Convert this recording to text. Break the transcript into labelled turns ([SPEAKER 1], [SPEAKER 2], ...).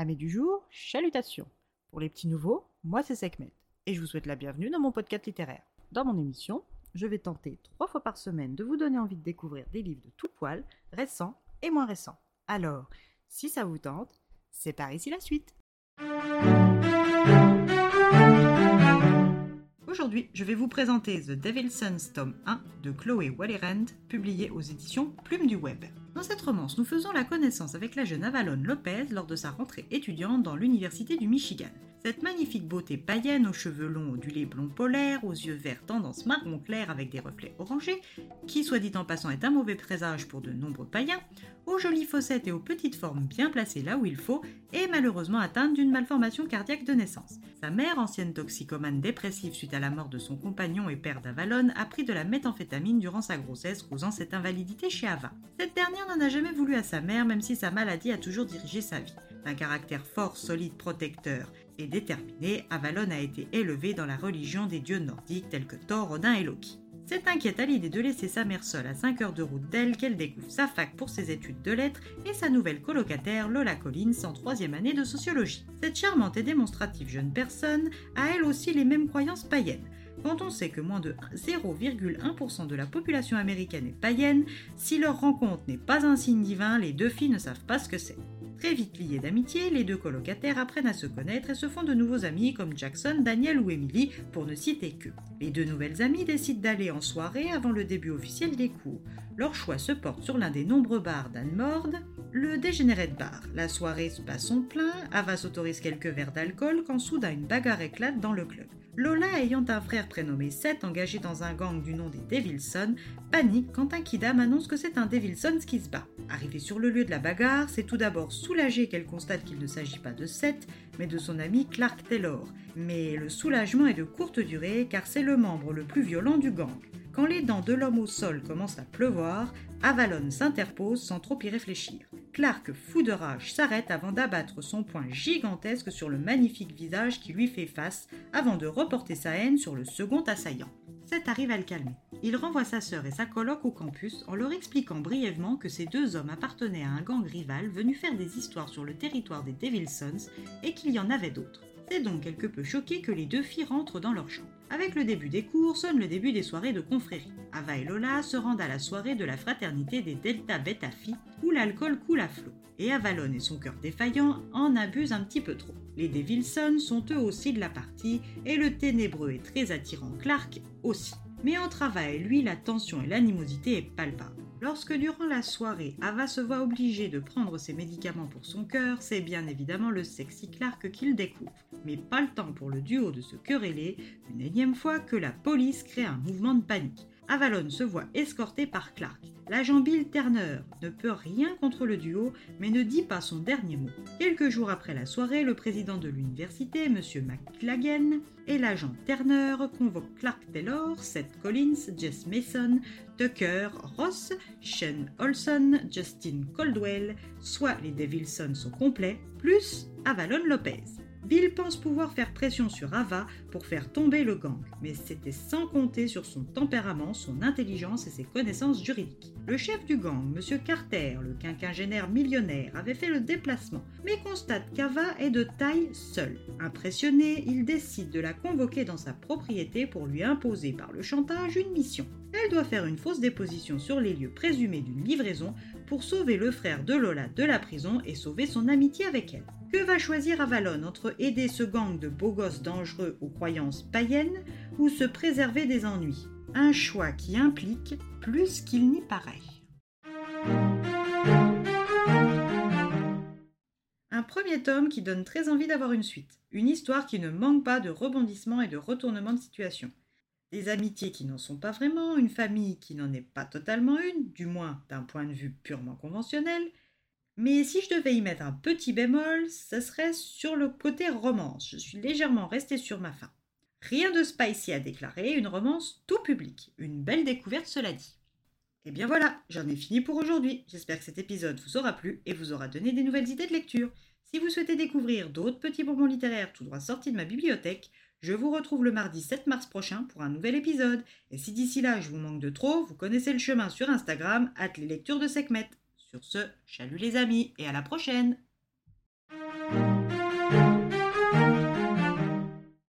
[SPEAKER 1] Amis du jour, chalutations. Pour les petits nouveaux, moi c'est Sekhmet et je vous souhaite la bienvenue dans mon podcast littéraire. Dans mon émission, je vais tenter trois fois par semaine de vous donner envie de découvrir des livres de tout poil, récents et moins récents. Alors, si ça vous tente, c'est par ici la suite. Aujourd'hui, je vais vous présenter The Devil's Sons tome 1 de Chloé Wallerand, publié aux éditions Plume du Web. Dans cette romance, nous faisons la connaissance avec la jeune Avalon Lopez lors de sa rentrée étudiante dans l'Université du Michigan. Cette magnifique beauté païenne aux cheveux longs ondulés blond polaire, aux yeux verts tendance marron clair avec des reflets orangés, qui soit dit en passant est un mauvais présage pour de nombreux païens, aux jolies fossettes et aux petites formes bien placées là où il faut, est malheureusement atteinte d'une malformation cardiaque de naissance. Sa mère, ancienne toxicomane dépressive suite à la mort de son compagnon et père d'Avalon, a pris de la méthamphétamine durant sa grossesse, causant cette invalidité chez Ava. Cette dernière n'en a jamais voulu à sa mère, même si sa maladie a toujours dirigé sa vie. D'un caractère fort, solide, protecteur et déterminé, Avalon a été élevé dans la religion des dieux nordiques tels que Thor, Odin et Loki. C'est inquiète à l'idée de laisser sa mère seule à 5 heures de route d'elle qu'elle découvre sa fac pour ses études de lettres et sa nouvelle colocataire Lola Collins en troisième année de sociologie. Cette charmante et démonstrative jeune personne a elle aussi les mêmes croyances païennes. Quand on sait que moins de 0,1% de la population américaine est païenne, si leur rencontre n'est pas un signe divin, les deux filles ne savent pas ce que c'est. Très vite liés d'amitié, les deux colocataires apprennent à se connaître et se font de nouveaux amis comme Jackson, Daniel ou Emily, pour ne citer que. Les deux nouvelles amies décident d'aller en soirée avant le début officiel des cours. Leur choix se porte sur l'un des nombreux bars d'Anne Mord, le Degenerate Bar. La soirée se passe son plein, Ava s'autorise quelques verres d'alcool quand soudain une bagarre éclate dans le club. Lola, ayant un frère prénommé Seth engagé dans un gang du nom des Devilson, panique quand un kidam annonce que c'est un Devilson qui se bat. Arrivée sur le lieu de la bagarre, c'est tout d'abord soulagée qu'elle constate qu'il ne s'agit pas de Seth, mais de son ami Clark Taylor. Mais le soulagement est de courte durée car c'est le membre le plus violent du gang. Quand les dents de l'homme au sol commencent à pleuvoir, Avalon s'interpose sans trop y réfléchir. Clark, fou de rage, s'arrête avant d'abattre son poing gigantesque sur le magnifique visage qui lui fait face, avant de reporter sa haine sur le second assaillant. Seth arrive à le calmer. Il renvoie sa sœur et sa coloc au campus en leur expliquant brièvement que ces deux hommes appartenaient à un gang rival venu faire des histoires sur le territoire des Devilsons et qu'il y en avait d'autres. C'est donc quelque peu choqué que les deux filles rentrent dans leur chambre. Avec le début des cours sonne le début des soirées de confrérie. Ava et Lola se rendent à la soirée de la fraternité des Delta Beta Phi où l'alcool coule à flot. Et Avalon et son cœur défaillant en abusent un petit peu trop. Les Devilson sont eux aussi de la partie et le ténébreux et très attirant Clark aussi. Mais entre Ava et lui, la tension et l'animosité est palpable. Lorsque durant la soirée, Ava se voit obligée de prendre ses médicaments pour son cœur, c'est bien évidemment le sexy Clark qu'il découvre. Mais pas le temps pour le duo de se quereller, une énième fois que la police crée un mouvement de panique. Avalon se voit escorté par Clark. L'agent Bill Turner ne peut rien contre le duo, mais ne dit pas son dernier mot. Quelques jours après la soirée, le président de l'université, M. McLagan, et l'agent Turner convoquent Clark Taylor, Seth Collins, Jess Mason, Tucker, Ross, Shane Olson, Justin Coldwell, soit les Devilsons au complet, plus Avalon Lopez. Bill pense pouvoir faire pression sur Ava pour faire tomber le gang, mais c'était sans compter sur son tempérament, son intelligence et ses connaissances juridiques. Le chef du gang, M. Carter, le quinquagénaire millionnaire, avait fait le déplacement, mais constate qu'Ava est de taille seule. Impressionné, il décide de la convoquer dans sa propriété pour lui imposer par le chantage une mission. Elle doit faire une fausse déposition sur les lieux présumés d'une livraison pour sauver le frère de Lola de la prison et sauver son amitié avec elle. Que va choisir Avalon entre aider ce gang de beaux gosses dangereux aux croyances païennes ou se préserver des ennuis? Un choix qui implique plus qu'il n'y paraît. Un premier tome qui donne très envie d'avoir une suite. Une histoire qui ne manque pas de rebondissements et de retournements de situation des amitiés qui n'en sont pas vraiment, une famille qui n'en est pas totalement une, du moins d'un point de vue purement conventionnel. Mais si je devais y mettre un petit bémol, ce serait sur le côté romance. Je suis légèrement restée sur ma faim. Rien de spicy à déclarer, une romance tout public. Une belle découverte, cela dit. Et eh bien voilà, j'en ai fini pour aujourd'hui. J'espère que cet épisode vous aura plu et vous aura donné des nouvelles idées de lecture. Si vous souhaitez découvrir d'autres petits bonbons littéraires tout droit sortis de ma bibliothèque, je vous retrouve le mardi 7 mars prochain pour un nouvel épisode. Et si d'ici là je vous manque de trop, vous connaissez le chemin sur Instagram, hâte les lectures de Sekhmet. Sur ce, chalut les amis et à la prochaine